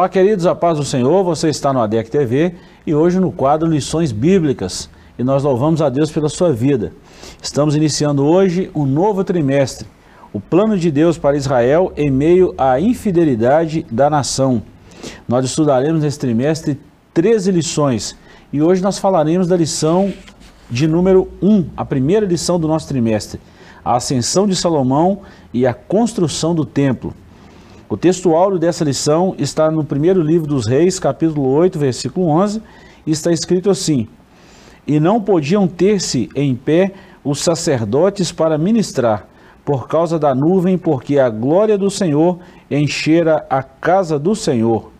Olá, queridos, a paz do Senhor, você está no ADEC TV e hoje no quadro Lições Bíblicas e nós louvamos a Deus pela sua vida. Estamos iniciando hoje um novo trimestre, o plano de Deus para Israel em meio à infidelidade da nação. Nós estudaremos nesse trimestre 13 lições e hoje nós falaremos da lição de número 1, a primeira lição do nosso trimestre, a ascensão de Salomão e a construção do templo. O texto áureo dessa lição está no primeiro livro dos Reis, capítulo 8, versículo 11, e está escrito assim: E não podiam ter-se em pé os sacerdotes para ministrar, por causa da nuvem, porque a glória do Senhor enchera a casa do Senhor.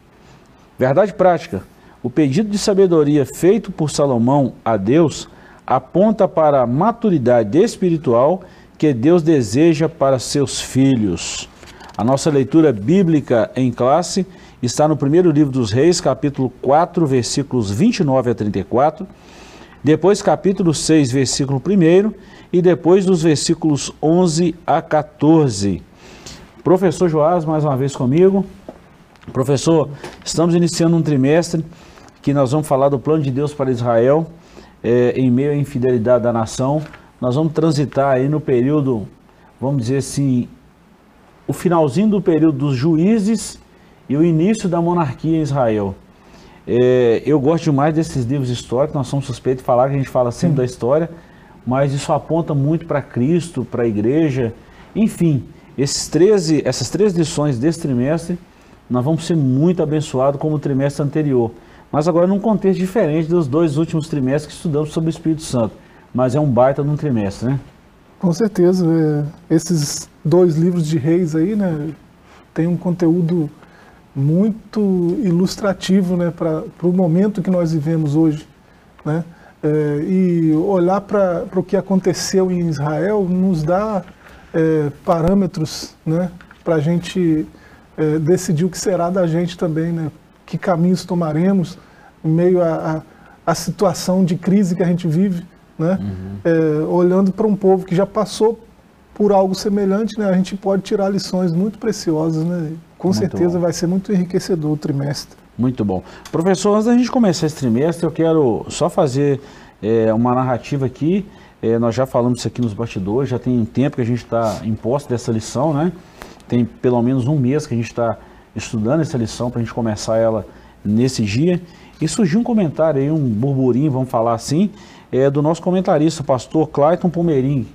Verdade prática: o pedido de sabedoria feito por Salomão a Deus aponta para a maturidade espiritual que Deus deseja para seus filhos. A nossa leitura bíblica em classe está no primeiro livro dos Reis, capítulo 4, versículos 29 a 34, depois capítulo 6, versículo 1 e depois dos versículos 11 a 14. Professor Joás, mais uma vez comigo. Professor, estamos iniciando um trimestre que nós vamos falar do plano de Deus para Israel é, em meio à infidelidade da nação. Nós vamos transitar aí no período, vamos dizer assim, o finalzinho do período dos juízes e o início da monarquia em Israel. É, eu gosto demais desses livros históricos, nós somos suspeitos de falar que a gente fala sempre da história, mas isso aponta muito para Cristo, para a igreja, enfim, esses 13, essas três lições desse trimestre, nós vamos ser muito abençoados como o trimestre anterior. Mas agora num contexto diferente dos dois últimos trimestres que estudamos sobre o Espírito Santo. Mas é um baita num trimestre, né? Com certeza. É, esses dois livros de reis aí, né, tem um conteúdo muito ilustrativo, né, para o momento que nós vivemos hoje, né? É, e olhar para o que aconteceu em Israel nos dá é, parâmetros, né, para a gente é, decidir o que será da gente também, né? Que caminhos tomaremos em meio à situação de crise que a gente vive, né? Uhum. É, olhando para um povo que já passou por algo semelhante, né, a gente pode tirar lições muito preciosas, né? Com muito certeza bom. vai ser muito enriquecedor o trimestre. Muito bom. Professor, antes da gente começar esse trimestre, eu quero só fazer é, uma narrativa aqui. É, nós já falamos isso aqui nos bastidores, já tem um tempo que a gente está em posse dessa lição, né? Tem pelo menos um mês que a gente está estudando essa lição para a gente começar ela nesse dia. E surgiu um comentário aí, um burburinho, vamos falar assim, é, do nosso comentarista, pastor Clayton Pomerim,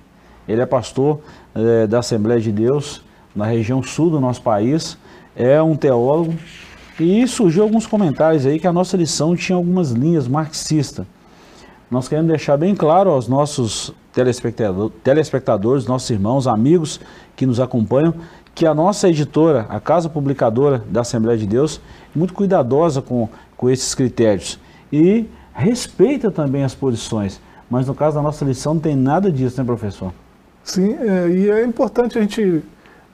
ele é pastor é, da Assembleia de Deus na região sul do nosso país, é um teólogo e surgiu alguns comentários aí que a nossa lição tinha algumas linhas marxistas. Nós queremos deixar bem claro aos nossos telespectador, telespectadores, nossos irmãos, amigos que nos acompanham, que a nossa editora, a Casa Publicadora da Assembleia de Deus, é muito cuidadosa com, com esses critérios e respeita também as posições. Mas no caso da nossa lição não tem nada disso, né, professor? Sim, é, e é importante a gente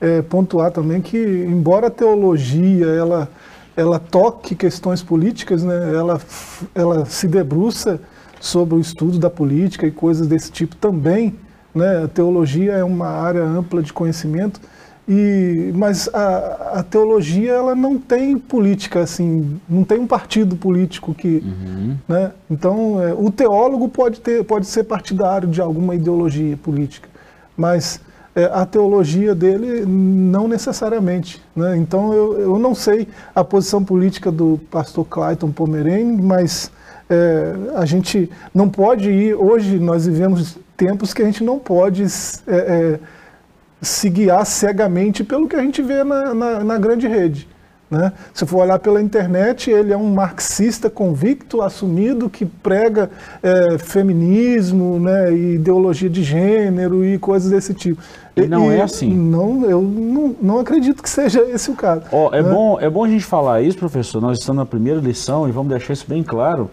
é, pontuar também que, embora a teologia ela, ela toque questões políticas, né, ela, ela se debruça sobre o estudo da política e coisas desse tipo também. Né, a teologia é uma área ampla de conhecimento, e, mas a, a, teologia ela não tem política assim, não tem um partido político que, uhum. né? Então é, o teólogo pode ter, pode ser partidário de alguma ideologia política, mas é, a teologia dele não necessariamente. Né? Então eu, eu não sei a posição política do pastor Clayton Pomerene, mas é, a gente não pode ir. Hoje nós vivemos tempos que a gente não pode é, é se guiar cegamente pelo que a gente vê na, na, na grande rede. Né? Se for olhar pela internet, ele é um marxista convicto, assumido, que prega é, feminismo, né, ideologia de gênero e coisas desse tipo. E não e, é assim? Não, eu não, não acredito que seja esse o caso. Oh, é, né? bom, é bom a gente falar isso, professor. Nós estamos na primeira lição e vamos deixar isso bem claro.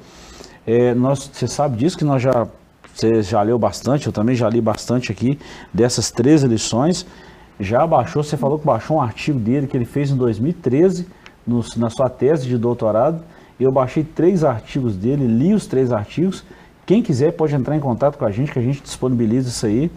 É, nós, você sabe disso que nós já, você já leu bastante, eu também já li bastante aqui dessas 13 lições. Já baixou, você falou que baixou um artigo dele que ele fez em 2013, no, na sua tese de doutorado. Eu baixei três artigos dele, li os três artigos. Quem quiser pode entrar em contato com a gente, que a gente disponibiliza isso aí.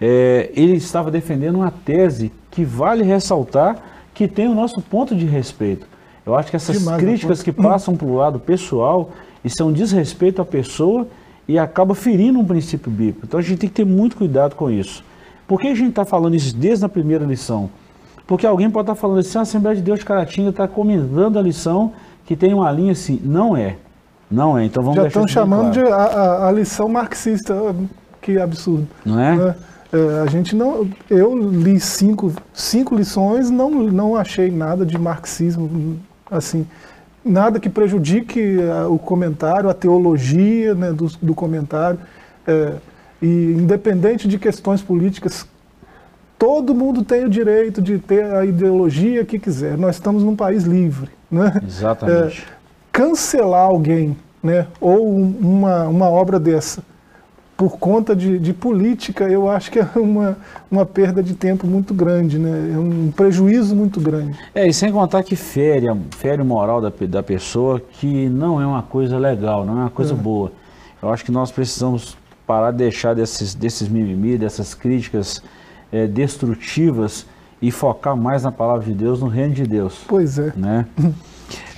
É, ele estava defendendo uma tese que vale ressaltar que tem o nosso ponto de respeito. Eu acho que essas Demais, críticas que passam para o lado pessoal, isso é um desrespeito à pessoa e acaba ferindo um princípio bíblico. Então a gente tem que ter muito cuidado com isso. Por que a gente está falando isso desde a primeira lição? Porque alguém pode estar tá falando assim, a Assembleia de Deus de Caratinga está comentando a lição que tem uma linha assim. Não é. Não é. Então vamos Já estão chamando claro. de a, a- a lição marxista. Que absurdo. Não é? né? É, a gente não. Eu li cinco, cinco lições, não, não achei nada de marxismo, assim, nada que prejudique ah, o comentário, a teologia né, do, do comentário. É, e independente de questões políticas, todo mundo tem o direito de ter a ideologia que quiser. Nós estamos num país livre. Né? Exatamente. cancelar alguém, né, ou um- uma, uma obra dessa, por conta de, de política, eu acho que é uma, uma perda de tempo muito grande, né, é um prejuízo muito grande. É, e sem contar que fere, fere o moral da, da pessoa, que não é uma coisa legal, não é uma coisa boa. Eu acho que nós precisamos parar de deixar desses, desses mimimi, dessas críticas eh, destrutivas e focar mais na palavra de Deus, no reino de Deus. Pois é. né?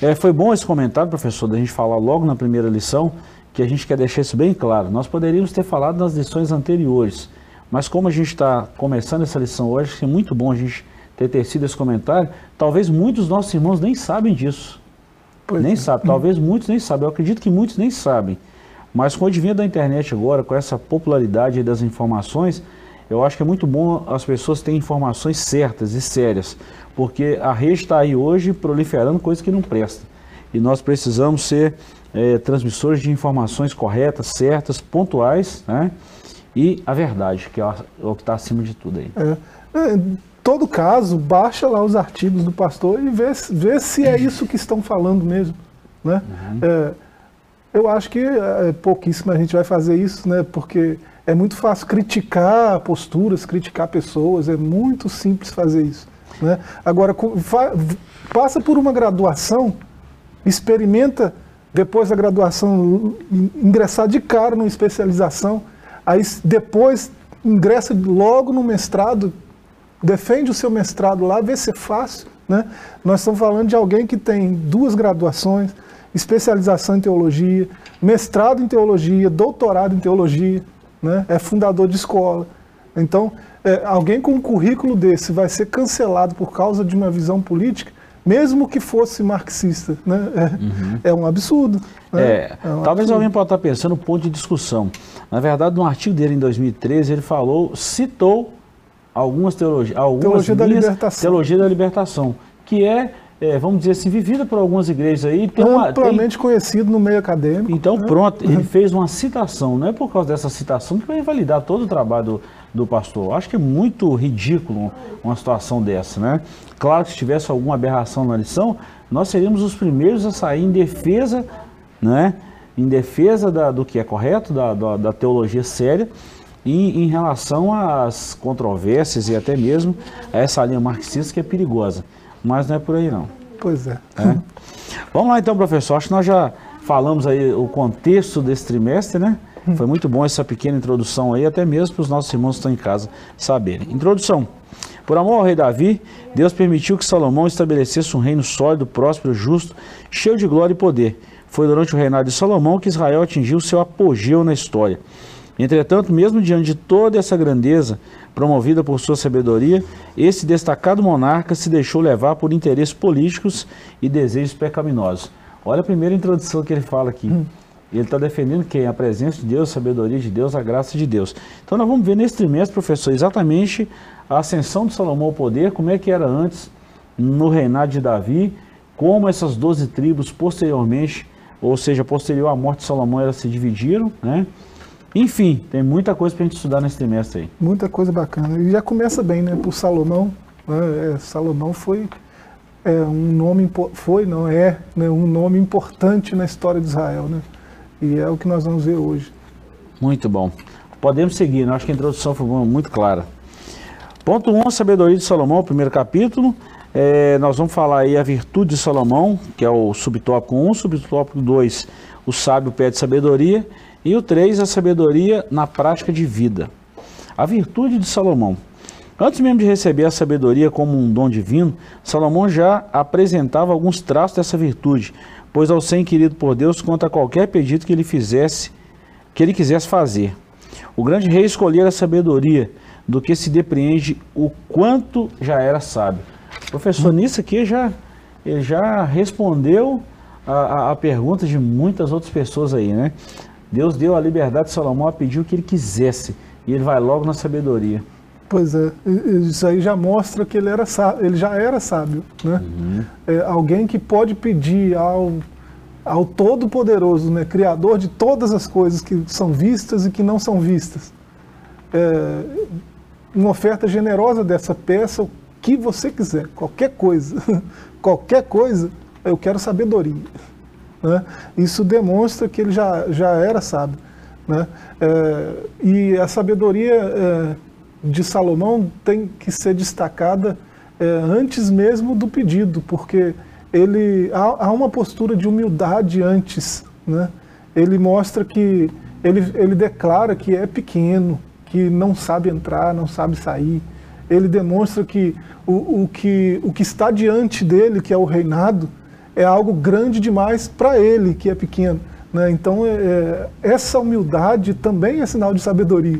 É, foi bom esse comentário, professor, da gente falar logo na primeira lição, que a gente quer deixar isso bem claro. Nós poderíamos ter falado nas lições anteriores, mas como a gente está começando essa lição hoje, acho que é muito bom a gente ter tecido esse comentário. Talvez muitos dos nossos irmãos nem sabem disso. Pois nem é. sabem, talvez muitos nem sabem. Eu acredito que muitos nem sabem. Mas com o advento da internet agora, com essa popularidade das informações, eu acho que é muito bom as pessoas terem informações certas e sérias, porque a rede está aí hoje proliferando coisas que não prestam. E nós precisamos ser eh, transmissores de informações corretas, certas, pontuais, né? E a verdade, que é o que está acima de tudo aí. É. É, Em todo caso, baixa lá os artigos do pastor e vê, se- vê se é isso que estão falando mesmo. Né? É, eu acho que é, pouquíssima gente vai fazer isso, né? porque é muito fácil criticar posturas, criticar pessoas, é muito simples fazer isso. Né? Agora, passa por uma graduação, experimenta depois da graduação in- ingressar de cara numa especialização, aí depois ingressa logo no mestrado, defende o seu mestrado lá, vê se é fácil. Né? Nós estamos falando de alguém que tem duas graduações, especialização em teologia, mestrado em teologia, doutorado em teologia, né? é fundador de escola. Então, é, alguém com um currículo desse vai ser cancelado por causa de uma visão política, mesmo que fosse marxista. Né? É, é um absurdo. né? É, um talvez absurdo. alguém possa estar pensando no ponto de discussão. Na verdade, num artigo dele em 2013, ele falou, citou algumas teologias, algumas Teologia da linhas- libertação. teologia da libertação, que é, é, vamos dizer assim, vivida por algumas igrejas aí. Tem uma, tem- amplamente conhecido no meio acadêmico. então, pronto, ele fez uma citação. Não é por causa dessa citação que vai invalidar todo o trabalho do, do pastor. Acho que é muito ridículo uma situação dessa, né? Claro que se tivesse alguma aberração na lição, nós seríamos os primeiros a sair em defesa, né? Em defesa da- do que é correto, da, da, da teologia séria, e em relação às controvérsias e até mesmo a essa linha marxista que é perigosa. Mas não é por aí não. Pois é. né? Vamos lá então, professor. Acho que nós já falamos aí o contexto desse trimestre, né? Foi muito bom essa pequena introdução aí, até mesmo para os nossos irmãos que estão em casa saberem. Introdução. Por amor ao rei Davi, Deus permitiu que Salomão estabelecesse um reino sólido, próspero, justo, cheio de glória e poder. Foi durante o reinado de Salomão que Israel atingiu seu apogeu na história. Entretanto, mesmo diante de toda essa grandeza promovida por sua sabedoria, esse destacado monarca se deixou levar por interesses políticos e desejos pecaminosos. Olha a primeira introdução que ele fala aqui. Ele está defendendo quem? A presença de Deus, a sabedoria de Deus, a graça de Deus. Então nós vamos ver nesse trimestre, professor, exatamente a ascensão de Salomão ao poder, como é que era antes, no reinado de Davi, como essas doze tribos posteriormente, ou seja, posterior à morte de Salomão, elas se dividiram, né? Enfim, tem muita coisa para a gente estudar nesse trimestre aí. Muita coisa bacana. E já começa bem, né? Por Salomão. né, é, Salomão foi é, um nome foi, não é, né, um nome importante na história de Israel, né? E é o que nós vamos ver hoje. Muito bom. Podemos seguir, né? acho que a introdução foi muito clara. Ponto 1, um, sabedoria de Salomão, primeiro capítulo. É, nós vamos falar aí a virtude de Salomão, que é o subtópico 1, subtópico 2, o sábio pede sabedoria, e o 3, a sabedoria na prática de vida. A virtude de Salomão. Antes mesmo de receber a sabedoria como um dom divino, Salomão já apresentava alguns traços dessa virtude, pois ao ser inquirido por Deus contra qualquer pedido que ele fizesse, que ele quisesse fazer. O grande rei escolhera a sabedoria, do que se depreende o quanto já era sábio. Professor, nisso aqui já, já respondeu a, a, a pergunta de muitas outras pessoas aí, né? Deus deu a liberdade de Salomão a pedir o que ele quisesse, e ele vai logo na sabedoria. Pois é, isso aí já mostra que ele, era sábio, ele já era sábio. Né? Uhum. É, alguém que pode pedir ao, ao Todo-Poderoso, né, Criador de todas as coisas que são vistas e que não são vistas, é, uma oferta generosa dessa peça, o que você quiser, qualquer coisa, qualquer coisa, eu quero sabedoria. Né? Isso demonstra que ele já, já era sábio. Né? É, e a sabedoria é, de Salomão tem que ser destacada é, antes mesmo do pedido, porque ele há, há, uma postura de humildade antes. Né? Ele mostra que ele, ele declara que é pequeno, que não sabe entrar, não sabe sair. Ele demonstra que o, o, que o que está diante dele, que é o reinado, é algo grande demais para ele, que é pequeno. Né? Então, é, é, essa humildade também é sinal de sabedoria.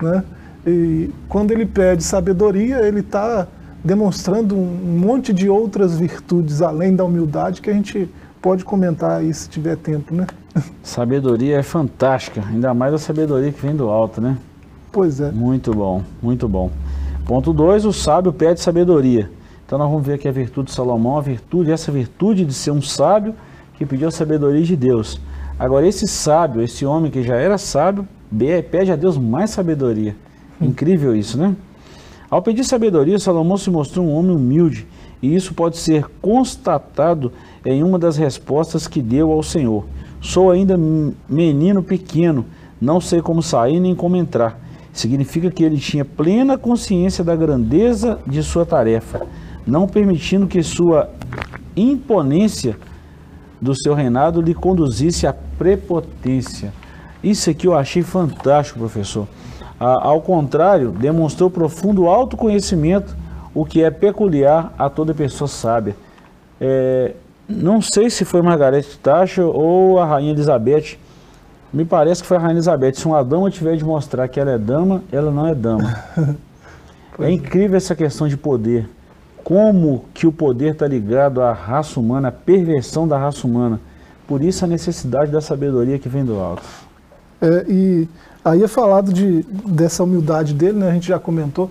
Né? E quando ele pede sabedoria, ele está demonstrando um monte de outras virtudes além da humildade que a gente pode comentar aí se tiver tempo, né? Sabedoria é fantástica, ainda mais a sabedoria que vem do alto, né? Pois é. Muito bom, muito bom. Ponto 2, o sábio pede sabedoria. Então nós vamos ver aqui a virtude de Salomão, a virtude, essa virtude de ser um sábio que pediu a sabedoria de Deus. Agora esse sábio, esse homem que já era sábio, pede a Deus mais sabedoria. Incrível isso, né? Ao pedir sabedoria, Salomão se mostrou um homem humilde, e isso pode ser constatado em uma das respostas que deu ao Senhor. Sou ainda menino pequeno, não sei como sair nem como entrar. Significa que ele tinha plena consciência da grandeza de sua tarefa, não permitindo que sua imponência do seu reinado lhe conduzisse à prepotência. Isso aqui eu achei fantástico, professor ao contrário, demonstrou profundo autoconhecimento, o que é peculiar a toda pessoa sábia. É, não sei se foi Margaret Thatcher ou a Rainha Elizabeth, me parece que foi a Rainha Elizabeth. Se uma dama tiver de mostrar que ela é dama, ela não é dama. é incrível essa questão de poder. Como que o poder está ligado à raça humana, à perversão da raça humana. Por isso a necessidade da sabedoria que vem do alto. É, e Aí é falado de, dessa humildade dele, né, a gente já comentou,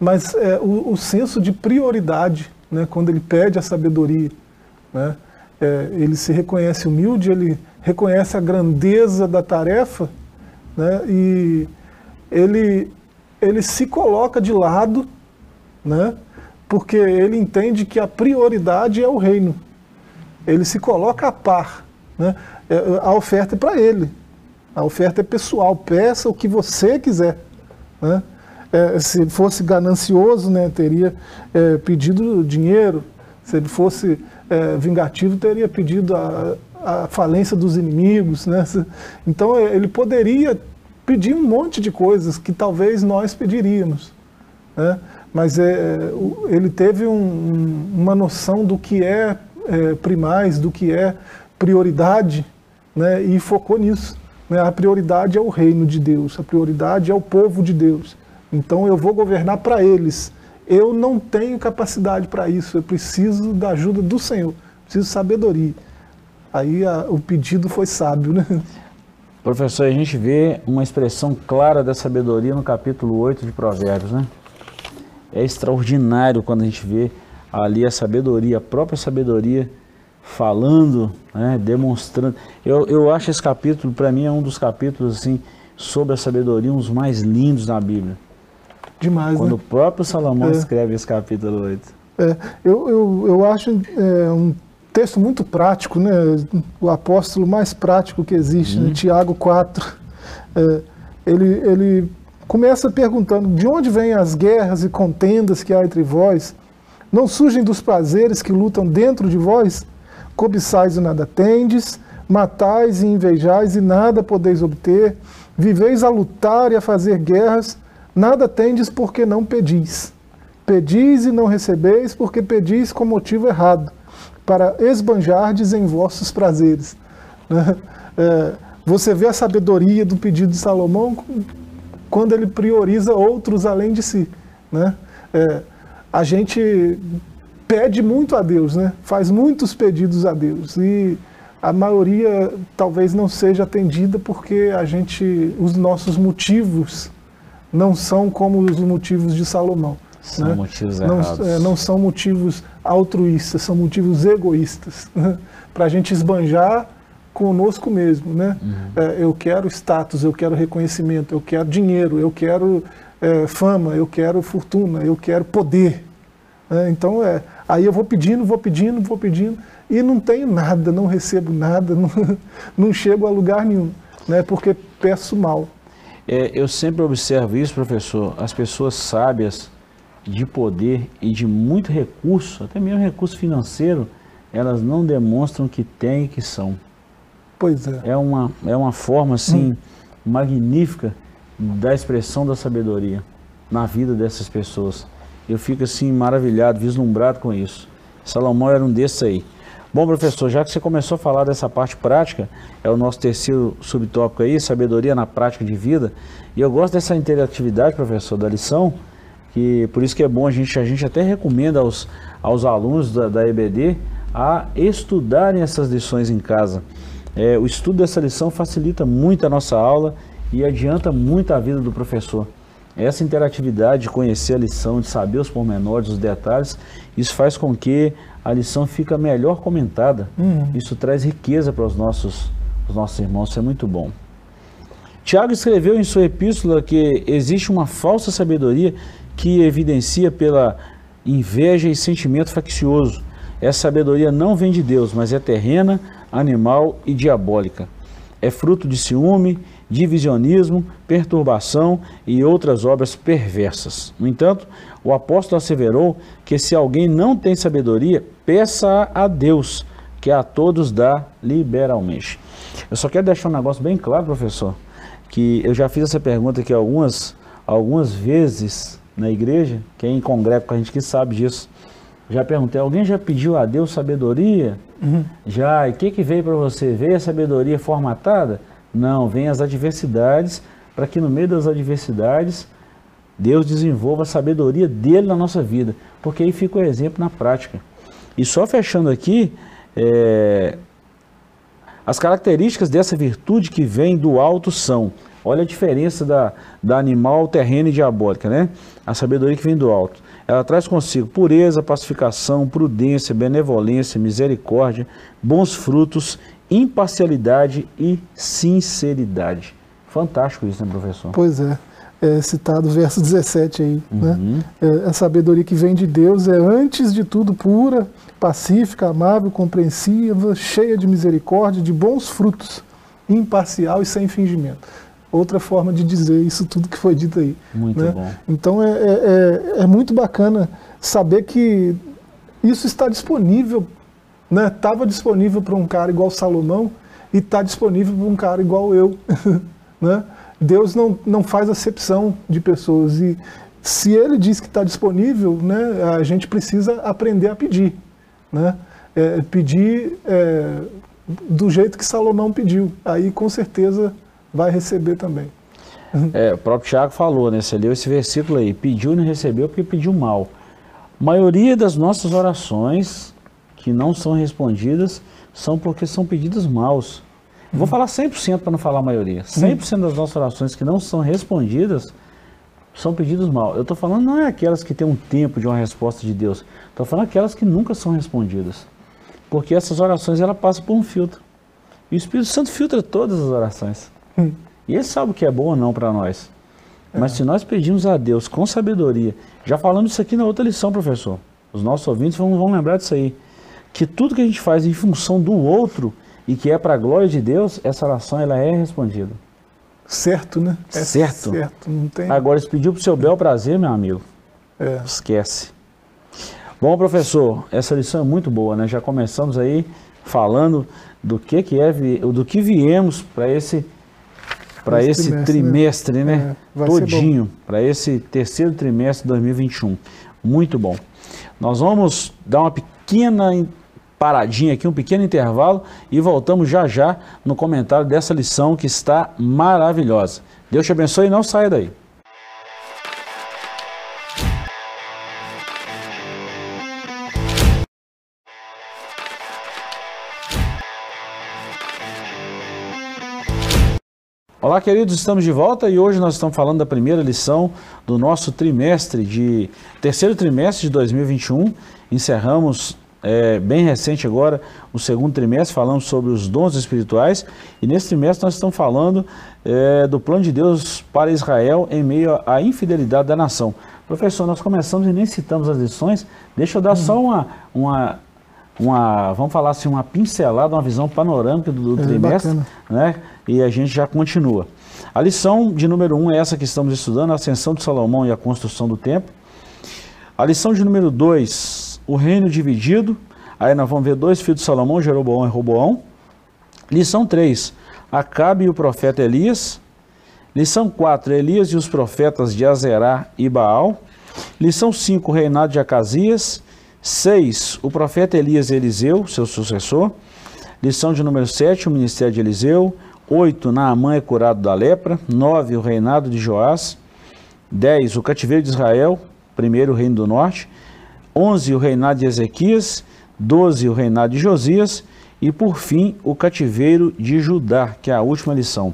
mas é, o, o, senso de prioridade, né, quando ele pede a sabedoria, né, é, ele se reconhece humilde, ele reconhece a grandeza da tarefa né, e ele, ele se coloca de lado, né, porque ele entende que a prioridade é o reino. Ele se coloca a par. Né, é, a oferta é para ele, a oferta é pessoal, peça o que você quiser. Né? É, se fosse ganancioso, né, teria é, pedido dinheiro. Se ele fosse é, vingativo, teria pedido a, a, falência dos inimigos. Né? Então é, ele poderia pedir um monte de coisas que talvez nós pediríamos. Né? Mas é, ele teve um, uma noção do que é, é primaz, do que é prioridade, né? e focou nisso. Né? A prioridade é o reino de Deus, a prioridade é o povo de Deus. Então eu vou governar para eles. Eu não tenho capacidade para isso, eu preciso da ajuda do Senhor, preciso de sabedoria. Aí a, o pedido foi sábio, né? Professor, a gente vê uma expressão clara da sabedoria no capítulo 8 de Provérbios, né? É extraordinário quando a gente vê ali a sabedoria, a própria sabedoria falando, né, demonstrando. Eu, eu acho esse capítulo, para mim, é um dos capítulos assim, sobre a sabedoria, um dos mais lindos na Bíblia. Demais, Quando né? o próprio Salomão é. escreve esse capítulo 8. É, eu, eu, eu acho é, um texto muito prático, né? o apóstolo mais prático que existe, hum. né? Uhum. Tiago 4. É, ele, ele começa perguntando de onde vêm as guerras e contendas que há entre vós? Não surgem dos prazeres que lutam dentro de vós? cobiçais e nada tendes, matais e invejais e nada podeis obter, viveis a lutar e a fazer guerras, Nada tendes porque não pedis. Pedis e não recebeis porque pedis com motivo errado, para esbanjardes em vossos prazeres. É, você vê a sabedoria do pedido de Salomão quando ele prioriza outros além de si. Né? É, a gente pede muito a Deus, né? faz muitos pedidos a Deus. E a maioria talvez não seja atendida porque a gente, os nossos motivos não são como os motivos de Salomão. São né? motivos não, é, não são motivos altruístas, são motivos egoístas. Né? Para a gente esbanjar conosco mesmo. Né? Uhum. É, eu quero status, eu quero reconhecimento, eu quero dinheiro, eu quero é, fama, eu quero fortuna, eu quero poder. Né? Então, é, aí eu vou pedindo, vou pedindo, vou pedindo, e não tenho nada, não recebo nada, não, não chego a lugar nenhum, né? porque peço mal. É, eu sempre observo isso, professor, as pessoas sábias de poder e de muito recurso, até mesmo recurso financeiro, elas não demonstram que têm e que são. Pois é. É uma, é uma forma assim magnífica da expressão da sabedoria na vida dessas pessoas. Eu fico assim maravilhado, vislumbrado com isso. Salomão era um desses aí. Bom, professor, já que você começou a falar dessa parte prática, é o nosso terceiro subtópico aí, sabedoria na prática de vida. E eu gosto dessa interatividade, professor, da lição, que por isso que é bom a gente, a gente até recomenda aos, aos alunos da, da EBD a estudarem essas lições em casa. É, o estudo dessa lição facilita muito a nossa aula e adianta muito a vida do professor. Essa interatividade de conhecer a lição, de saber os pormenores, os detalhes, isso faz com que a lição fica melhor comentada. Uhum. Isso traz riqueza para os nossos, os nossos irmãos, isso é muito bom. Tiago escreveu em sua epístola que existe uma falsa sabedoria que evidencia pela inveja e sentimento faccioso. Essa sabedoria não vem de Deus, mas é terrena, animal e diabólica. É fruto de ciúme, divisionismo, perturbação e outras obras perversas. No entanto, o apóstolo asseverou que se alguém não tem sabedoria, peça a Deus, que a todos dá liberalmente. Eu só quero deixar um negócio bem claro, professor, que eu já fiz essa pergunta aqui algumas, algumas vezes na igreja, quem congrega com a gente que sabe disso. Já perguntei, alguém já pediu a Deus sabedoria? Uhum. Já, e o que, que veio para você? Veio a sabedoria formatada? Não, vem as adversidades, para que no meio das adversidades Deus desenvolva a sabedoria dele na nossa vida, porque aí fica o exemplo na prática. E só fechando aqui, é, as características dessa virtude que vem do alto são, olha a diferença da, da animal, terreno e diabólica, né? A sabedoria que vem do alto. Ela traz consigo pureza, pacificação, prudência, benevolência, misericórdia, bons frutos, imparcialidade e sinceridade. Fantástico isso, né, professor? Pois é. É citado o verso 17 aí, né? Uhum. É, a sabedoria que vem de Deus é antes de tudo pura, pacífica, amável, compreensiva, cheia de misericórdia, de bons frutos, imparcial e sem fingimento. Outra forma de dizer isso tudo que foi dito aí. Muito né? bom. Então é, é, é, é muito bacana saber que isso está disponível, né? Estava disponível para um cara igual Salomão e está disponível para um cara igual eu, né? Deus não, não faz acepção de pessoas e se Ele diz que está disponível, né? A gente precisa aprender a pedir, né? É, pedir é, do jeito que Salomão pediu. Aí com certeza vai receber também. É, o próprio Tiago falou, né? Você leu esse versículo aí, pediu e não recebeu porque pediu mal. A maioria das nossas orações que não são respondidas são porque são pedidos maus. Vou falar 100% para não falar a maioria. 100% das nossas orações que não são respondidas são pedidos mal. Eu estou falando não é aquelas que têm um tempo de uma resposta de Deus. Estou falando aquelas que nunca são respondidas. Porque essas orações ela passam por um filtro. E o Espírito Santo filtra todas as orações. E ele sabe o que é bom ou não para nós. Mas se nós pedimos a Deus com sabedoria, já falamos isso aqui na outra lição, professor. Os nossos ouvintes vão, vão lembrar disso aí. Que tudo que a gente faz em função do outro e que é para a glória de Deus, essa oração ela é respondida. Certo, né? É Certo. Certo, não tem. Agora, se pediu para o seu bel prazer, meu amigo, É. esquece. Bom, professor, essa lição é muito boa, né? Já começamos aí falando do que, que é, do que viemos para esse para esse, trimestre, trimestre né? né? Todinho, para esse terceiro trimestre de 2021. Muito bom. Nós vamos dar uma pequena paradinha aqui, um pequeno intervalo e voltamos já já no comentário dessa lição que está maravilhosa. Deus te abençoe e não saia daí. Olá, queridos, estamos de volta e hoje nós estamos falando da primeira lição do nosso trimestre de terceiro trimestre de 2021. Encerramos é, bem recente agora o segundo trimestre, falamos sobre os dons espirituais e nesse trimestre nós estamos falando é, do plano de Deus para Israel em meio à infidelidade da nação. Professor, nós começamos e nem citamos as lições. Deixa eu dar só uhum. uma, uma uma, vamos falar assim, uma pincelada, uma visão panorâmica do, do é, trimestre, bacana. né? E a gente já continua. A lição de número 1 um é essa que estamos estudando, a ascensão de Salomão e a construção do templo. A lição de número 2, o reino dividido. Aí nós vamos ver dois filhos de Salomão, Jeroboão e Roboão. Lição 3, Acabe e o profeta Elias. Lição 4, Elias e os profetas de Azerá e Baal. Lição 5, o reinado de Acasias. 6. O profeta Elias e Eliseu, seu sucessor. Lição de número 7, o ministério de Eliseu. 8. Naamã é curado da lepra. 9. O reinado de Joás. 10. O cativeiro de Israel, primeiro reino do norte. 11. O reinado de Ezequias. 12. O reinado de Josias. E por fim, o cativeiro de Judá, que é a última lição.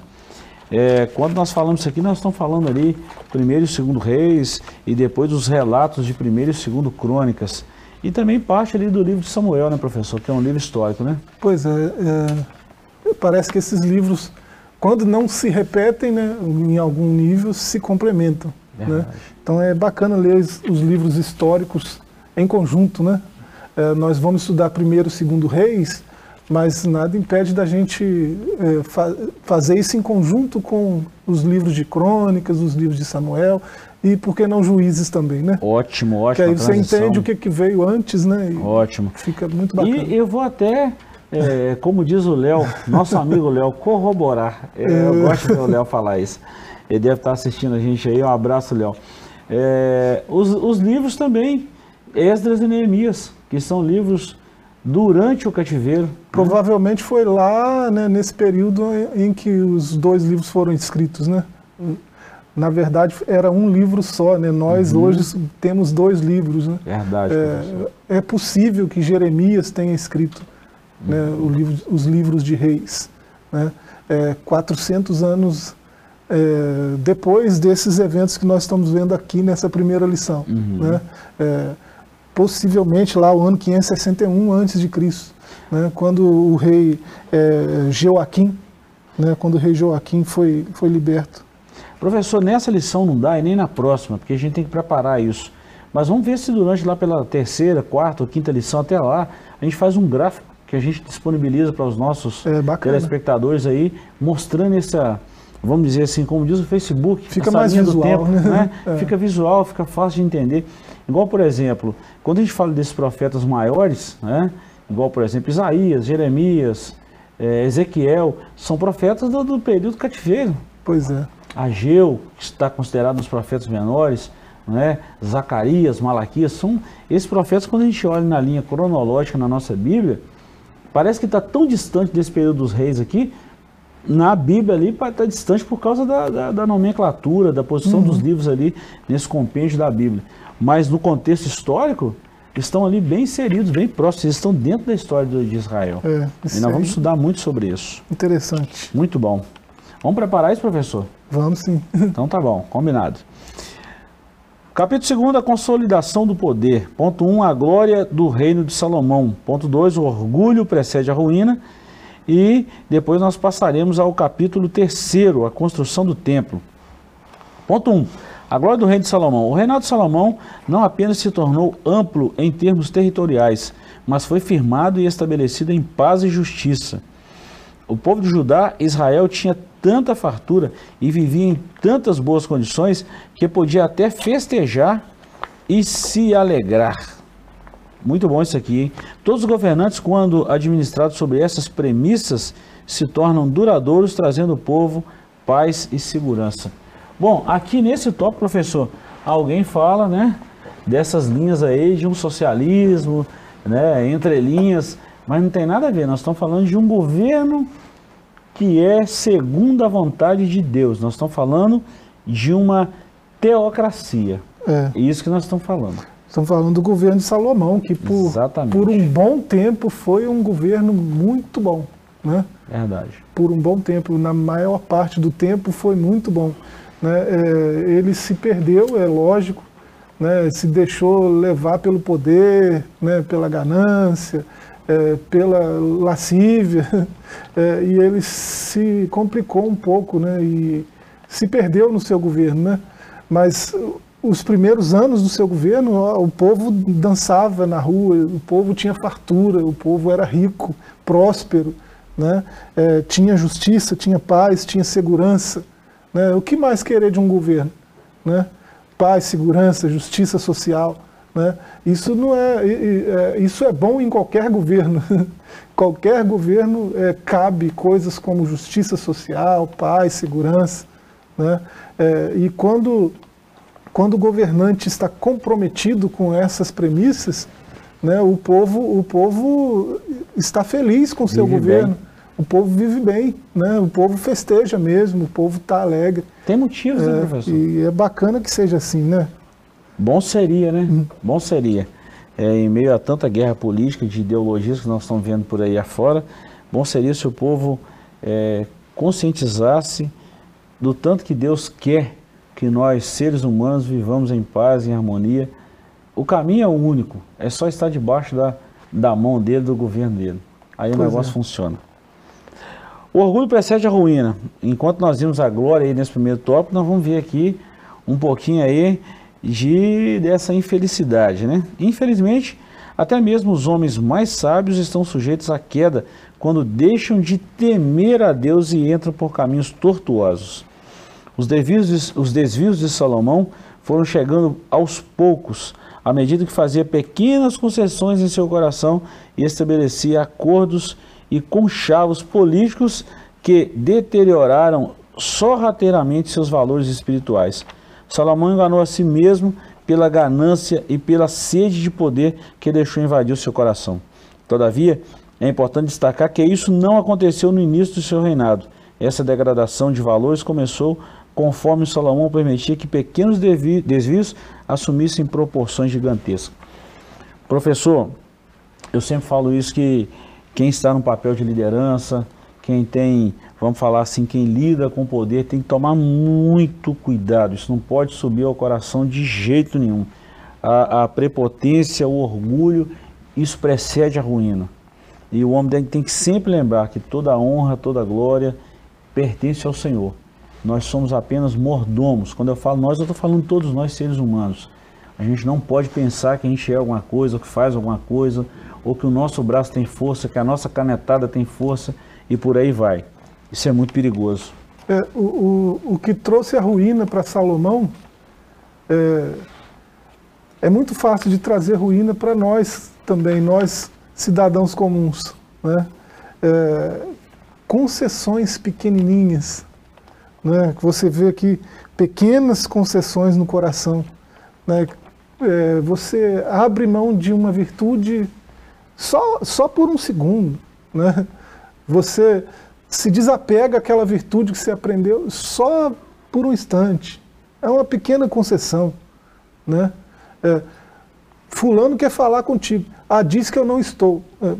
É, quando nós falamos isso aqui, nós estamos falando ali primeiro e segundo reis e depois os relatos de primeiro e segundo crônicas. E também parte ali do livro de Samuel, né, professor? Que é um livro histórico, né? Pois é, é parece que esses livros, quando não se repetem, né, em algum nível, se complementam. Né? Então é bacana ler os, os livros históricos em conjunto, né? É, nós vamos estudar primeiro, segundo reis, mas nada impede da gente é, fa fazer isso em conjunto com os livros de crônicas, os livros de Samuel e por que não juízes também, né? Ótimo, ótimo. Que aí você transição. entende o que, que veio antes, né? E ótimo. Fica muito bacana. E eu vou até, é, como diz o Léo, nosso amigo Léo, corroborar. É, eu é. gosto de o Léo falar isso. Ele deve estar assistindo a gente aí. Um abraço, Léo. É, os, os livros também, Esdras e Neemias, que são livros durante o cativeiro. Provavelmente foi lá, né, nesse período em que os dois livros foram escritos, né? Na verdade, era um livro só, né? Nós uhum. hoje temos dois livros, né? Verdade. É, é possível que Jeremias tenha escrito né, livro, os livros de reis, né? É, 400 anos é, depois desses eventos que nós estamos vendo aqui nessa primeira lição, uhum. né? É, possivelmente lá o ano 561 antes de Cristo, né, quando o rei é, Joaquim, né, quando o rei Joaquim foi, foi liberto. Professor, nessa lição não dá e nem na próxima, porque a gente tem que preparar isso. Mas vamos ver se durante lá pela terceira, quarta ou quinta lição até lá, a gente faz um gráfico que a gente disponibiliza para os nossos é, telespectadores aí, mostrando essa, vamos dizer assim, como diz o Facebook, fica mais visual, tempo, né? né? É. Fica visual, fica fácil de entender. Igual, por exemplo, quando a gente fala desses profetas maiores, né? igual, por exemplo, Isaías, Jeremias, é, Ezequiel, são profetas do, do período cativeiro. Pois é. Ageu, que está considerado um dos profetas menores, né? Zacarias, Malaquias, são esses profetas, quando a gente olha na linha cronológica na nossa Bíblia, parece que está tão distante desse período dos reis aqui, na Bíblia ali está distante por causa da, da, da, nomenclatura, da posição uhum. dos livros ali nesse compêndio da Bíblia. Mas no contexto histórico, estão ali bem inseridos, bem próximos, eles estão dentro da história de Israel. É, e nós vamos estudar muito sobre isso. Interessante. Muito bom. Vamos preparar isso, professor? Vamos sim. Então tá bom, combinado. Capítulo 2, a consolidação do poder. Ponto 1, um, a glória do reino de Salomão. Ponto 2, o orgulho precede a ruína. E depois nós passaremos ao capítulo 3, a construção do templo. Ponto 1, um, a glória do reino de Salomão. O reinado de Salomão não apenas se tornou amplo em termos territoriais, mas foi firmado e estabelecido em paz e justiça. O povo de Judá, Israel, tinha tanta fartura e vivia em tantas boas condições que podia até festejar e se alegrar. Muito bom isso aqui, hein? Todos os governantes, quando administrados sobre essas premissas, se tornam duradouros, trazendo o povo paz e segurança. Bom, aqui nesse tópico, professor, alguém fala, né, dessas linhas aí de um socialismo, né, entre linhas, mas não tem nada a ver. Nós estamos falando de um governo que é segundo a vontade de Deus. Nós estamos falando de uma teocracia. É isso que nós estamos falando. Estamos falando do governo de Salomão, que por, por um bom tempo foi um governo muito bom. Né? Verdade. Por um bom tempo, na maior parte do tempo foi muito bom. Né? É, ele se perdeu, é lógico, né? se deixou levar pelo poder, né? pela ganância, é, pela lascívia, é, e ele se complicou um pouco né? e se perdeu no seu governo. Né? Mas os primeiros anos do seu governo, o povo dançava na rua, o povo tinha fartura, o povo era rico, próspero, né? É, tinha justiça, tinha paz, tinha segurança. Né? O que mais querer de um governo? Né? Paz, segurança, justiça social. Né? Isso não é, é, isso é bom em qualquer governo. qualquer governo é, cabe coisas como justiça social, paz, segurança. Né? É, e quando, quando o governante está comprometido com essas premissas, né, o, povo, o povo está feliz com o seu Vive governo. Bem o povo vive bem, né? o povo festeja mesmo, o povo está alegre. Tem motivos, né, é, né, professor? E é bacana que seja assim, né? Bom seria, né? Hum. Bom seria. É, em meio a tanta guerra política, de ideologias que nós estamos vendo por aí afora, bom seria se o povo é, conscientizasse do tanto que Deus quer que nós, seres humanos, vivamos em paz, em harmonia. O caminho é o único, é só estar debaixo da, da mão dele, do governo dele. Aí pois o negócio é. funciona. O orgulho precede a ruína. Enquanto nós vimos a glória aí nesse primeiro tópico, nós vamos ver aqui um pouquinho aí de dessa infelicidade, né? Infelizmente, até mesmo os homens mais sábios estão sujeitos à queda quando deixam de temer a Deus e entram por caminhos tortuosos. Os desvios de, os desvios de Salomão foram chegando aos poucos, à medida que fazia pequenas concessões em seu coração e estabelecia acordos e conchavos políticos que deterioraram sorrateiramente seus valores espirituais. Salomão enganou a si mesmo pela ganância e pela sede de poder que deixou invadir o seu coração. Todavia, é importante destacar que isso não aconteceu no início do seu reinado. Essa degradação de valores começou conforme Salomão permitia que pequenos desvios assumissem proporções gigantescas. Professor, eu sempre falo isso que quem está no papel de liderança, quem tem, vamos falar assim, quem lida com o poder, tem que tomar muito cuidado. Isso não pode subir ao coração de jeito nenhum. A, a prepotência, o orgulho, isso precede a ruína. E o homem tem, que sempre lembrar que toda honra, toda glória pertence ao Senhor. Nós somos apenas mordomos. Quando eu falo nós, eu estou falando todos nós seres humanos. A gente não pode pensar que a gente é alguma coisa, que faz alguma coisa, ou que o nosso braço tem força, que a nossa canetada tem força e por aí vai. Isso é muito perigoso. É, o, o, o que trouxe a ruína para Salomão é, é muito fácil de trazer ruína para nós também, nós cidadãos comuns. Né? É, concessões pequenininhas, né? você vê aqui pequenas concessões no coração. Né? É, você abre mão de uma virtude só, só por um segundo. Né? Você se desapega àquela virtude que você aprendeu só por um instante. É uma pequena concessão. Né? É, fulano quer falar contigo. Ah, diz que eu não estou. É,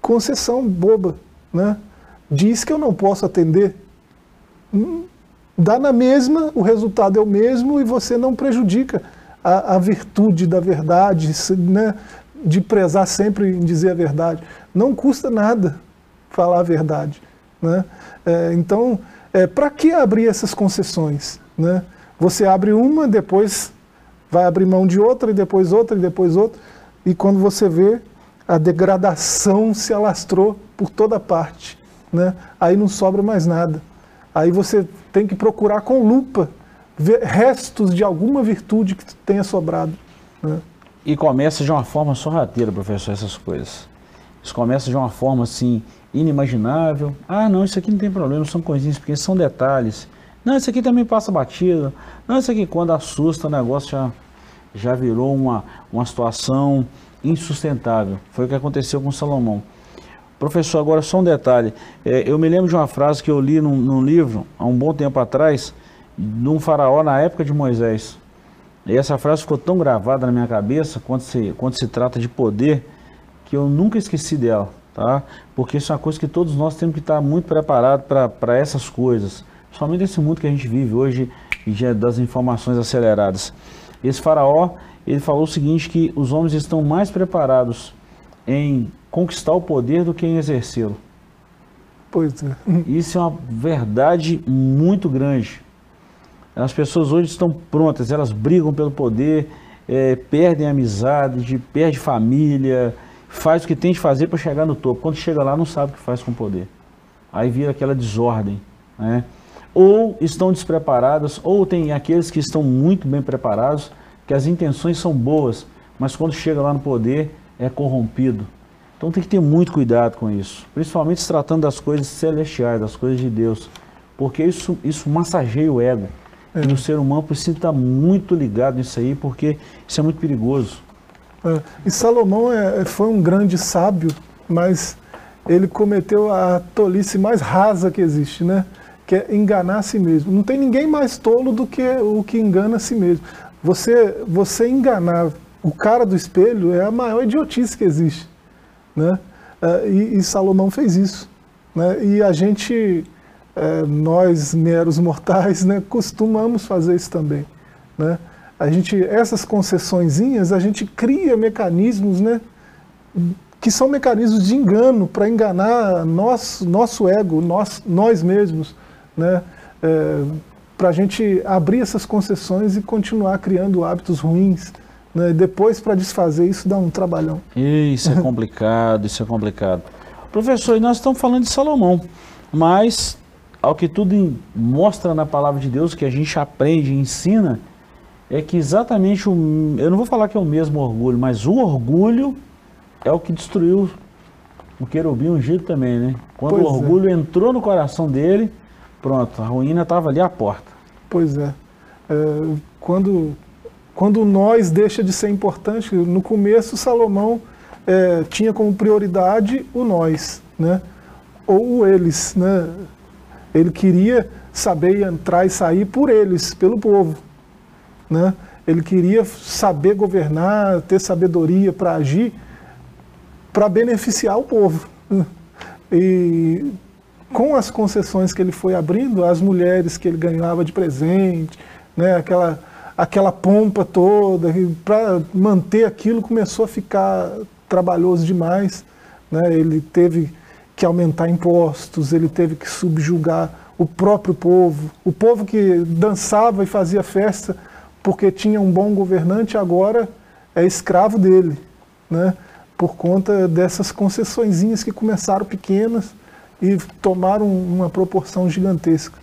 concessão boba. Né? Diz que eu não posso atender. Hum, dá na mesma, o resultado é o mesmo e você não prejudica a, a virtude da verdade. Né? de prezar sempre em dizer a verdade. Não custa nada falar a verdade. Né? É, então, é, para que abrir essas concessões? Né? Você abre uma, depois vai abrir mão de outra, e depois outra, e depois outra, e quando você vê, a degradação se alastrou por toda parte. Né? Aí não sobra mais nada. Aí você tem que procurar com lupa ver restos de alguma virtude que tenha sobrado. Né? E começa de uma forma sorrateira, professor, essas coisas. Isso começa de uma forma assim inimaginável. Ah, não, isso aqui não tem problema, são coisinhas pequenas, são detalhes. Não, isso aqui também passa batido. Não, isso aqui quando assusta o negócio já, já virou uma, uma situação insustentável. Foi o que aconteceu com Salomão. Professor, agora só um detalhe. É, eu me lembro de uma frase que eu li num, num, livro, há um bom tempo atrás, de um faraó na época de Moisés. E essa frase ficou tão gravada na minha cabeça, quando se, quando se trata de poder, que eu nunca esqueci dela, tá? Porque isso é uma coisa que todos nós temos que estar muito preparados para essas coisas. Somente nesse mundo que a gente vive hoje, das informações aceleradas. Esse faraó, ele falou o seguinte, que os homens estão mais preparados em conquistar o poder do que em exercê-lo. Pois é. Isso é uma verdade muito grande. As pessoas hoje estão prontas, elas brigam pelo poder, é, perdem amizade, perdem família, faz o que tem de fazer para chegar no topo. Quando chega lá, não sabe o que faz com o poder. Aí vira aquela desordem. Né? Ou estão despreparadas, ou tem aqueles que estão muito bem preparados, que as intenções são boas, mas quando chega lá no poder, é corrompido. Então tem que ter muito cuidado com isso, principalmente se tratando das coisas celestiais, das coisas de Deus, porque isso, isso massageia o ego. É. E o ser humano precisa estar muito ligado nisso aí, porque isso é muito perigoso. É. E Salomão é, é, foi um grande sábio, mas ele cometeu a tolice mais rasa que existe, né? Que é enganar a si mesmo. Não tem ninguém mais tolo do que o que engana a si mesmo. Você, você enganar o cara do espelho é a maior idiotice que existe. Né? É, e, e Salomão fez isso. Né? E a gente, é, nós meros mortais, né, costumamos fazer isso também. Né? A gente, essas concessõezinhas, a gente cria mecanismos né, que são mecanismos de engano para enganar nosso, nosso ego, nós, nós mesmos. Né? É, para a gente abrir essas concessões e continuar criando hábitos ruins. Né? Depois, para desfazer isso, dá um trabalhão. Isso é complicado, isso é complicado. Professor, e nós estamos falando de Salomão, mas ao que tudo mostra na palavra de Deus, que a gente aprende e ensina, é que exatamente o. Eu não vou falar que é o mesmo orgulho, mas o orgulho é o que destruiu o querubim ungido também, né? Quando pois o é. orgulho é. entrou no coração dele, pronto, a ruína estava ali à porta. Pois é. é quando quando nós deixa de ser importante, no começo Salomão é, tinha como prioridade o nós, né? ou o eles. Né? Ele queria saber entrar e sair por eles, pelo povo. Né? Ele queria saber governar, ter sabedoria para agir, para beneficiar o povo. E com as concessões que ele foi abrindo, as mulheres que ele ganhava de presente, né, aquela aquela pompa toda, para manter aquilo começou a ficar trabalhoso demais. Né? Ele teve que aumentar impostos, ele teve que subjugar o próprio povo. O povo que dançava e fazia festa porque tinha um bom governante, agora é escravo dele, né? por conta dessas concessõezinhas que começaram pequenas e tomaram uma proporção gigantesca.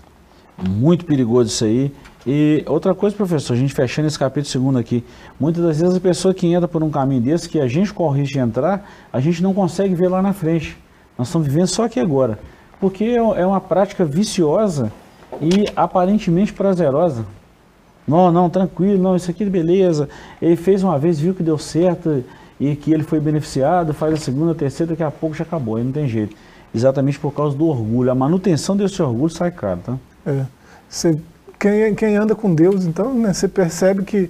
Muito perigoso isso aí. E outra coisa, professor, a gente fechando esse capítulo segundo aqui, muitas das vezes a pessoa que entra por um caminho desse, que a gente corre de entrar, a gente não consegue ver lá na frente. Nós estamos vivendo só aqui agora. Porque é, é uma prática viciosa e aparentemente prazerosa. Não, não, tranquilo, não, isso aqui é beleza. Ele fez uma vez, viu que deu certo e que ele foi beneficiado, faz a segunda, a terceira, daqui a pouco já acabou, aí não tem jeito. Exatamente por causa do orgulho. A manutenção desse orgulho sai caro, tá? É. Você quem, quem anda com Deus, então, né, você percebe que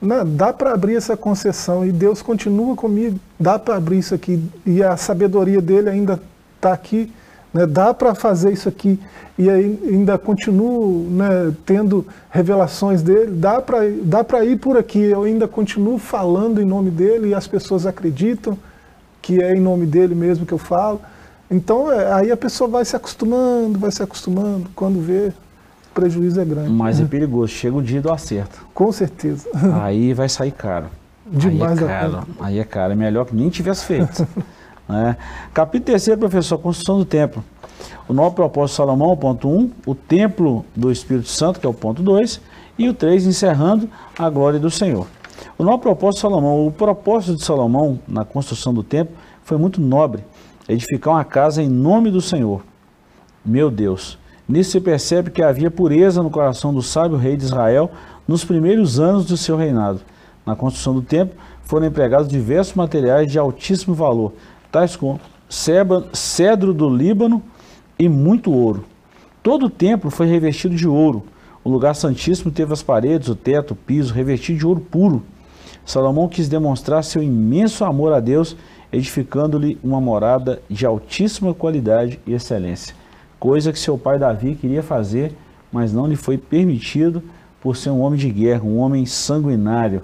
né, dá para abrir essa concessão e Deus continua comigo, dá para abrir isso aqui e a sabedoria dele ainda está aqui, né, dá para fazer isso aqui e ainda continuo né, tendo revelações dele, dá para dá ir por aqui, eu ainda continuo falando em nome dele e as pessoas acreditam que é em nome dele mesmo que eu falo. Então é, aí a pessoa vai se acostumando, vai se acostumando, quando vê, prejuízo é grande. Mas é perigoso, chega o dia do acerto. Com certeza. Aí vai sair caro. Demais aí é caro. Aí é caro, é melhor que nem tivesse feito. né? Capítulo 3, professor, construção do templo. O novo propósito de Salomão, ponto 1, um, o templo do Espírito Santo, que é o ponto 2, e o 3, encerrando a glória do Senhor. O novo propósito de Salomão, o propósito de Salomão na construção do templo foi muito nobre, edificar uma casa em nome do Senhor. Meu Deus, nisso se percebe que havia pureza no coração do sábio rei de Israel nos primeiros anos do seu reinado. Na construção do templo foram empregados diversos materiais de altíssimo valor, tais como cedro do Líbano e muito ouro. Todo o templo foi revestido de ouro. O lugar santíssimo teve as paredes, o teto, o piso revestido de ouro puro. Salomão quis demonstrar seu imenso amor a Deus, edificando-lhe uma morada de altíssima qualidade e excelência, coisa que seu pai Davi queria fazer, mas não lhe foi permitido por ser um homem de guerra, um homem sanguinário,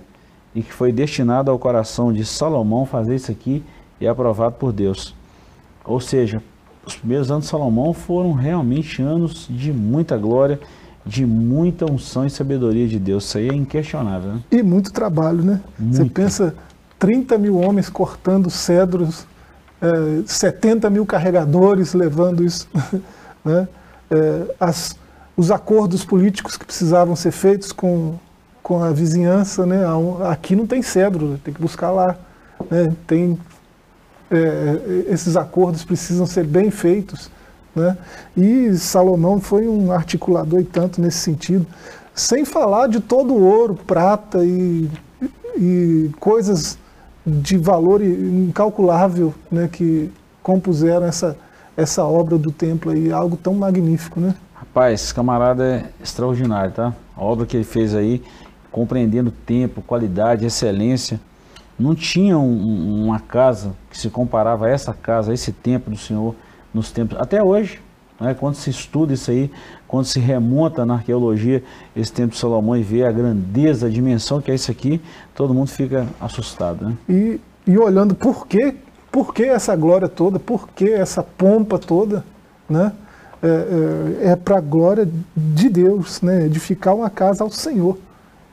e que foi destinado ao coração de Salomão fazer isso aqui e aprovado por Deus. Ou seja, os primeiros anos de Salomão foram realmente anos de muita glória, de muita unção e sabedoria de Deus. Isso aí é inquestionável. Né? E muito trabalho, né? Muito. Você pensa 30 mil homens cortando cedros, é, 70 mil carregadores levando isso, né? É, as, os acordos políticos que precisavam ser feitos com, com a vizinhança, né? Aqui não tem cedro, tem que buscar lá. Né? Tem é, esses acordos precisam ser bem feitos. Né? E Salomão foi um articulador e tanto nesse sentido, sem falar de todo o ouro, prata e, e coisas de valor incalculável né, que compuseram essa, essa obra do templo aí, algo tão magnífico, né? Rapaz, esse camarada é extraordinário, tá? A obra que ele fez aí, compreendendo tempo, qualidade, excelência, não tinha um, uma casa que se comparava a essa casa, a esse templo do Senhor, nos tempos, até hoje. Né, quando se estuda isso aí, quando se remonta na arqueologia esse templo de Salomão e vê a grandeza, a dimensão que é isso aqui, todo mundo fica assustado. Né? E, e olhando por quê, por que essa glória toda, por que essa pompa toda, né? é, é, é para a glória de Deus, né? edificar uma casa ao Senhor.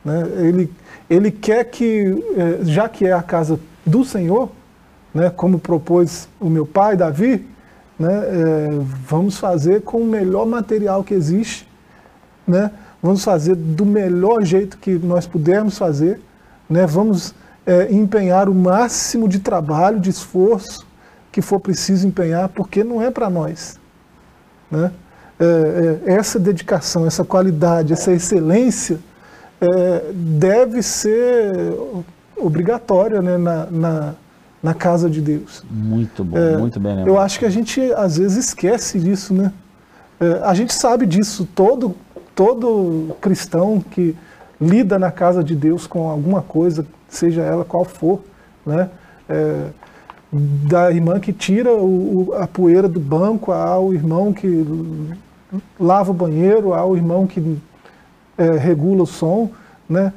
Né? Ele ele quer que, é, já que é a casa do Senhor, né, como propôs o meu pai, Davi, né, é, vamos fazer com o melhor material que existe, né, vamos fazer do melhor jeito que nós pudermos fazer, né, vamos é, empenhar o máximo de trabalho, de esforço que for preciso empenhar, porque não é para nós. Né? É, essa dedicação, essa qualidade, essa excelência é, deve ser obrigatória né, na, na, na, casa de Deus. Muito bom, é, muito bem. Eu acho que a gente às vezes esquece disso, né? É, a gente sabe disso, todo, todo cristão que lida na casa de Deus com alguma coisa, seja ela qual for, né? É, da irmã que tira o, a poeira do banco, ao irmão que lava o banheiro, ao irmão que é, regula o som, né?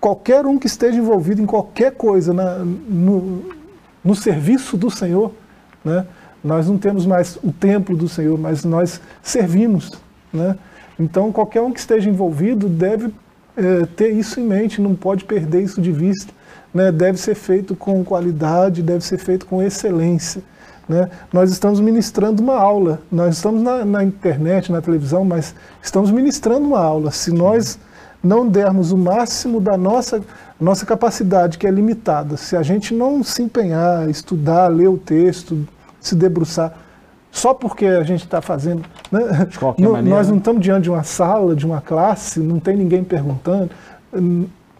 qualquer um que esteja envolvido em qualquer coisa na, no, no serviço do Senhor, né? nós não temos mais o templo do Senhor, mas nós servimos. Né? Então, qualquer um que esteja envolvido deve é, ter isso em mente, não pode perder isso de vista. Né? Deve ser feito com qualidade, deve ser feito com excelência. Né? Nós estamos ministrando uma aula, nós estamos na, na, internet, na televisão, mas estamos ministrando uma aula. Se nós não dermos o máximo da nossa, nossa capacidade, que é limitada, se a gente não se empenhar, estudar, ler o texto, se debruçar, só porque a gente está fazendo. Né? Nós não estamos diante de uma sala, de uma classe, não tem ninguém perguntando.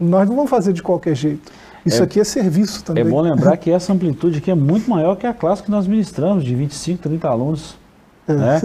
Nós não vamos fazer de qualquer jeito. Isso é, aqui é serviço também. É bom lembrar que essa amplitude aqui é muito maior que a classe que nós ministramos, de 25, 30 alunos. É. Né?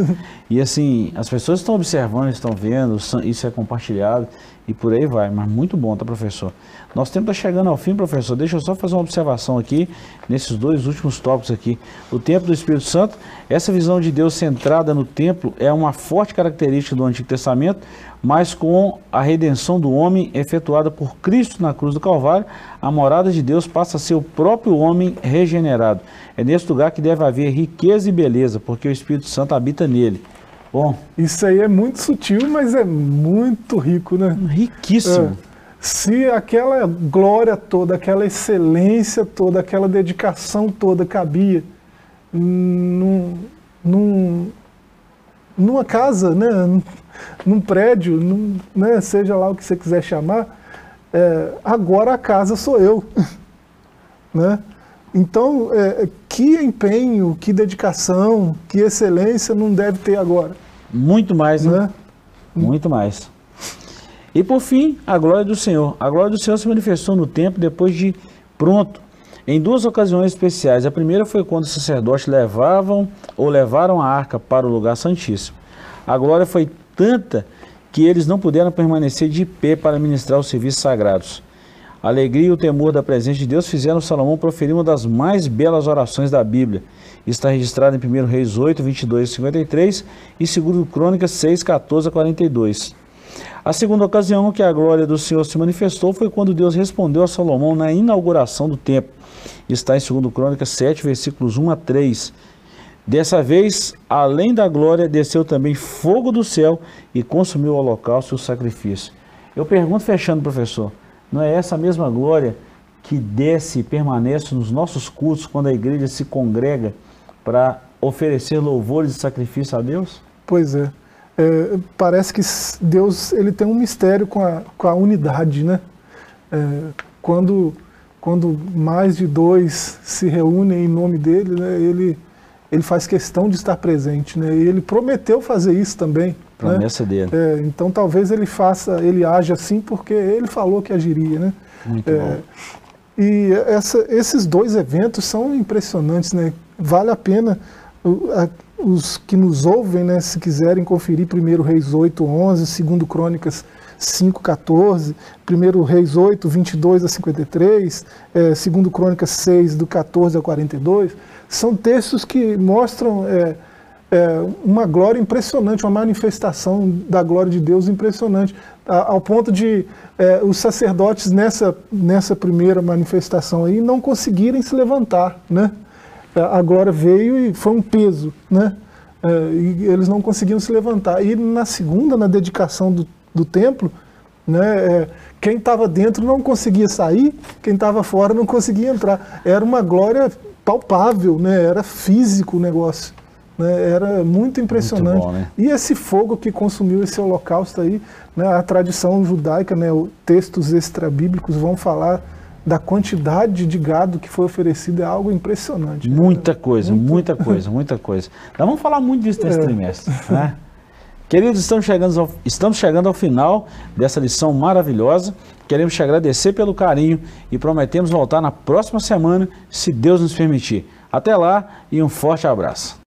E assim, as pessoas estão observando, estão vendo, isso é compartilhado e por aí vai. Mas muito bom, tá, professor? Nosso tempo está chegando ao fim, professor. Deixa eu só fazer uma observação aqui, nesses dois últimos tópicos aqui. O templo do Espírito Santo, essa visão de Deus centrada no templo é uma forte característica do Antigo Testamento, mas com a redenção do homem efetuada por Cristo na cruz do Calvário, a morada de Deus passa a ser o próprio homem regenerado. É nesse lugar que deve haver riqueza e beleza, porque o Espírito Santo habita nele. Bom, isso aí é muito sutil, mas é muito rico, né? Riquíssimo. É se aquela glória toda, aquela excelência toda, aquela dedicação toda cabia num, num, numa casa, né, num prédio, num, né, seja lá o que você quiser chamar, é, agora a casa sou eu. né? Então, é, que empenho, que dedicação, que excelência não deve ter agora. Muito mais, né? Muito mais. E por fim, a glória do Senhor. A glória do Senhor se manifestou no templo depois de pronto, em duas ocasiões especiais. A primeira foi quando os sacerdotes levavam ou levaram a arca para o lugar santíssimo. A glória foi tanta que eles não puderam permanecer de pé para ministrar os serviços sagrados. A alegria e o temor da presença de Deus fizeram Salomão proferir uma das mais belas orações da Bíblia. Está registrado em 1 Reis 8, 22 e 53 e 2 Crônicas 6, 14 a 42. A segunda ocasião que a glória do Senhor se manifestou foi quando Deus respondeu a Salomão na inauguração do templo. Está em 2 Crônicas 7, versículos 1 a 3. Dessa vez, além da glória, desceu também fogo do céu e consumiu o holocausto e o sacrifício. Eu pergunto, fechando, professor, não é essa mesma glória que desce e permanece nos nossos cultos quando a igreja se congrega para oferecer louvores e sacrifício a Deus? Pois é. é. parece que Deus ele tem um mistério com a, com a unidade, né? É, quando, quando mais de dois se reúnem em nome dele, né, ele ele faz questão de estar presente, né? E ele prometeu fazer isso também. Promessa né? dele. É, então talvez ele faça, ele age assim porque ele falou que agiria, né? Muito é, bom. E essa, esses dois eventos são impressionantes, né? Vale a pena os que nos ouvem, né, se quiserem conferir 1 Reis 8, 11, 2 Crônicas 5, 14, 1 Reis 8, 22 a 53, é, 2 Crônicas 6, do 14 a 42, são textos que mostram é, é, uma glória impressionante, uma manifestação da glória de Deus impressionante, ao ponto de é, os sacerdotes nessa, nessa primeira manifestação aí não conseguirem se levantar, né? A glória veio e foi um peso, né? É, e eles não conseguiam se levantar. E na segunda, na dedicação do, do templo, né, é, quem estava dentro não conseguia sair, quem estava fora não conseguia entrar. Era uma glória palpável, né? era físico o negócio. Né? Era muito impressionante. Muito bom, né? E esse fogo que consumiu esse holocausto aí, né? a tradição judaica, né? textos extrabíblicos vão falar da quantidade de gado que foi oferecido, é algo impressionante. Né? Muita coisa, muito... muita coisa, muita coisa. Nós vamos falar muito disso nesse é. trimestre. Né? Queridos, estamos chegando, ao, estamos chegando ao final dessa lição maravilhosa. Queremos te agradecer pelo carinho e prometemos voltar na próxima semana, se Deus nos permitir. Até lá e um forte abraço.